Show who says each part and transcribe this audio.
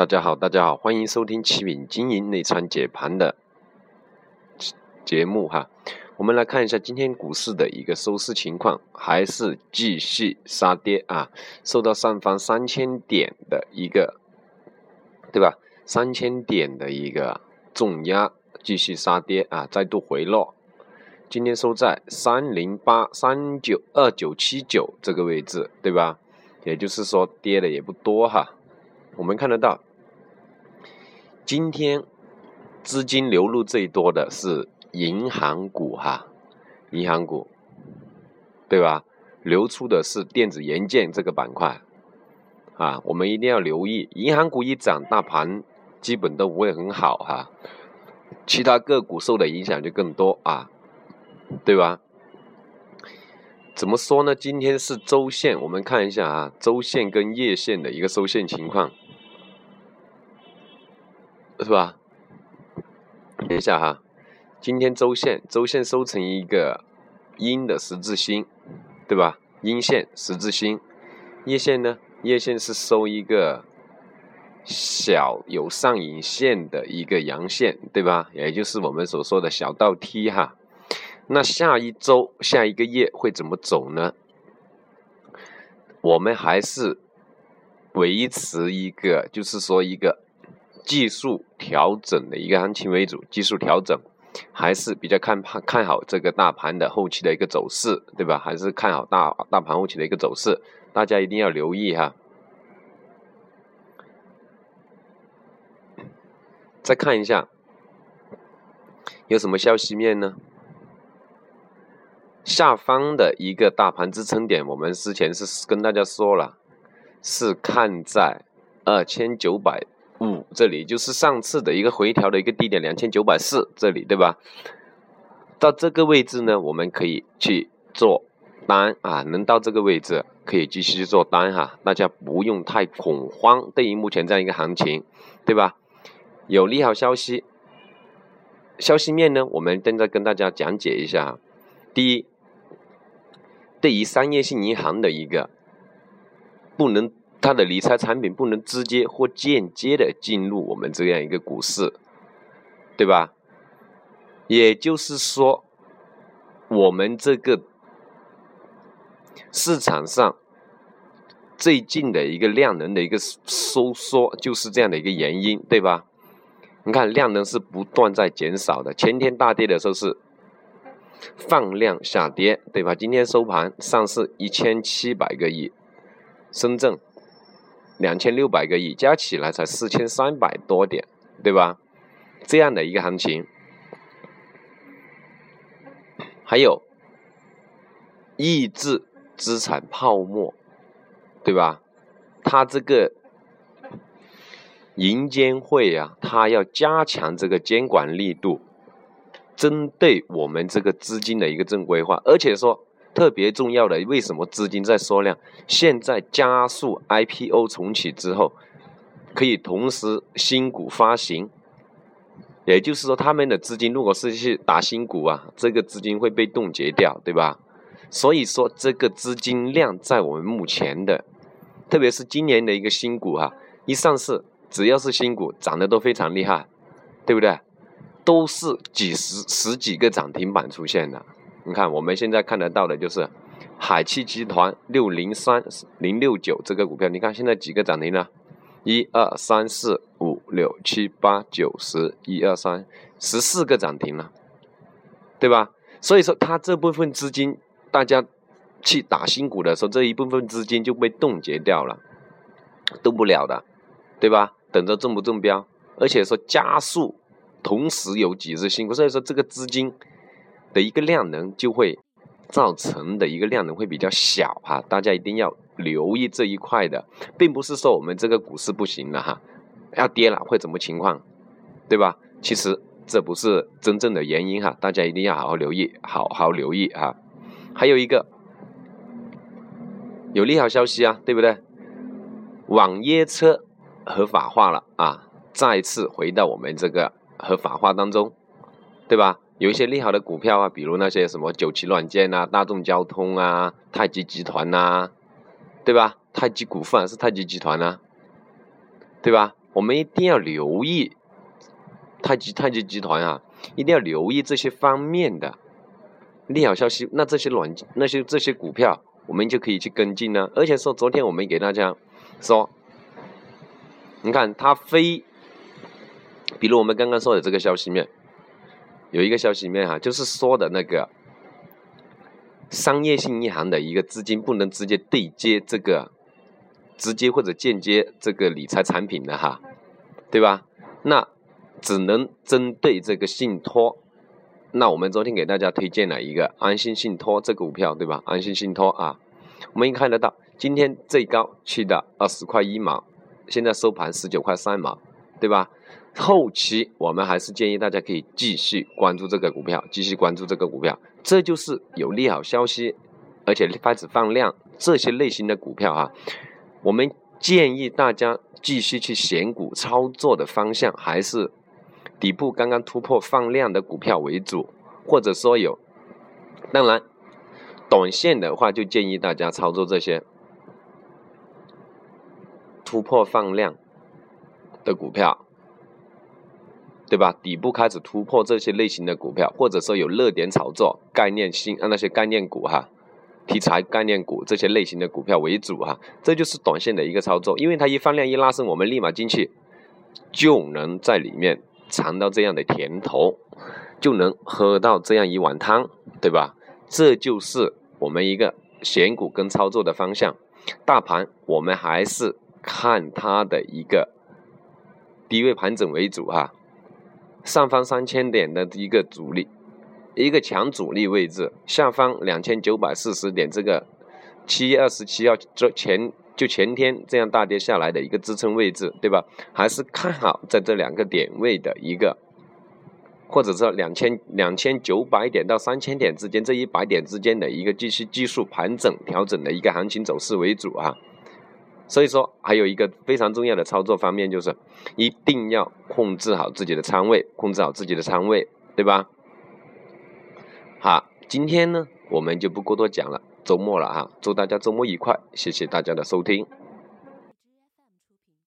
Speaker 1: 大家好，大家好，欢迎收听启敏经营内参解盘的节目哈。我们来看一下今天股市的一个收市情况，还是继续杀跌啊，受到上方三千点的一个，对吧？三千点的一个重压，继续杀跌啊，再度回落。今天收在三零八三九二九七九这个位置，对吧？也就是说跌的也不多哈。我们看得到，今天资金流入最多的是银行股哈，银行股，对吧？流出的是电子元件这个板块啊，我们一定要留意，银行股一涨，大盘基本都不会很好哈，其他个股受的影响就更多啊。对吧？怎么说呢？今天是周线，我们看一下啊，周线跟月线的一个收线情况，是吧？等一下哈，今天周线，周线收成一个阴的十字星，对吧？阴线十字星，月线呢？月线是收一个小有上影线的一个阳线，对吧？也就是我们所说的小倒梯哈。那下一周、下一个月会怎么走呢？我们还是维持一个，就是说一个技术调整的一个行情为主。技术调整还是比较看看看好这个大盘的后期的一个走势，对吧？还是看好大大盘后期的一个走势，大家一定要留意哈。再看一下有什么消息面呢？下方的一个大盘支撑点，我们之前是跟大家说了，是看在二千九百五这里，就是上次的一个回调的一个低点两千九百四这里，对吧？到这个位置呢，我们可以去做单啊，能到这个位置可以继续去做单哈，大家不用太恐慌。对于目前这样一个行情，对吧？有利好消息，消息面呢，我们正在跟大家讲解一下。第一。对于商业性银行的一个不能，它的理财产品不能直接或间接的进入我们这样一个股市，对吧？也就是说，我们这个市场上最近的一个量能的一个收缩，就是这样的一个原因，对吧？你看量能是不断在减少的，前天大跌的时候是。放量下跌，对吧？今天收盘，上市一千七百个亿，深圳两千六百个亿，加起来才四千三百多点，对吧？这样的一个行情，还有抑制资产泡沫，对吧？它这个银监会啊，它要加强这个监管力度。针对我们这个资金的一个正规化，而且说特别重要的，为什么资金在缩量？现在加速 IPO 重启之后，可以同时新股发行，也就是说，他们的资金如果是去打新股啊，这个资金会被冻结掉，对吧？所以说，这个资金量在我们目前的，特别是今年的一个新股哈，一上市，只要是新股，涨得都非常厉害，对不对？都是几十十几个涨停板出现的，你看我们现在看得到的就是海汽集团六零三零六九这个股票，你看现在几个涨停了？一二三四五六七八九十，一二三十四个涨停了，对吧？所以说它这部分资金，大家去打新股的时候，这一部分资金就被冻结掉了，动不了的，对吧？等着中不中标，而且说加速。同时有几只新股，所以说这个资金的一个量能就会造成的一个量能会比较小哈，大家一定要留意这一块的，并不是说我们这个股市不行了哈，要跌了会怎么情况，对吧？其实这不是真正的原因哈，大家一定要好好留意，好好留意哈。还有一个有利好消息啊，对不对？网约车合法化了啊，再次回到我们这个。合法化当中，对吧？有一些利好的股票啊，比如那些什么九旗软件啊、大众交通啊、太极集团呐，对吧？太极股份还是太极集团呐，对吧？我们一定要留意太极太极集团啊，一定要留意这些方面的利好消息。那这些软那些这些股票，我们就可以去跟进呢。而且说，昨天我们给大家说，你看它非，比如我们刚刚说的这个消息面，有一个消息面哈，就是说的那个商业性银行的一个资金不能直接对接这个。直接或者间接这个理财产品的哈，对吧？那只能针对这个信托。那我们昨天给大家推荐了一个安心信托这个股票，对吧？安心信托啊，我们看得到今天最高去的二十块一毛，现在收盘十九块三毛，对吧？后期我们还是建议大家可以继续关注这个股票，继续关注这个股票。这就是有利好消息，而且开始放量这些类型的股票啊。我们建议大家继续去选股操作的方向还是底部刚刚突破放量的股票为主，或者说有，当然，短线的话就建议大家操作这些突破放量的股票，对吧？底部开始突破这些类型的股票，或者说有热点炒作概念性啊那些概念股哈。题材概念股这些类型的股票为主哈，这就是短线的一个操作，因为它一放量一拉升，我们立马进去，就能在里面尝到这样的甜头，就能喝到这样一碗汤，对吧？这就是我们一个选股跟操作的方向。大盘我们还是看它的一个低位盘整为主哈，上方三千点的一个阻力。一个强阻力位置，下方两千九百四十点，这个七月二十七号这前就前天这样大跌下来的一个支撑位置，对吧？还是看好在这两个点位的一个，或者说两千两千九百点到三千点之间这一百点之间的一个继续技术盘整调整的一个行情走势为主啊。所以说，还有一个非常重要的操作方面就是，一定要控制好自己的仓位，控制好自己的仓位，对吧？好，今天呢，我们就不过多讲了，周末了啊，祝大家周末愉快，谢谢大家的收听。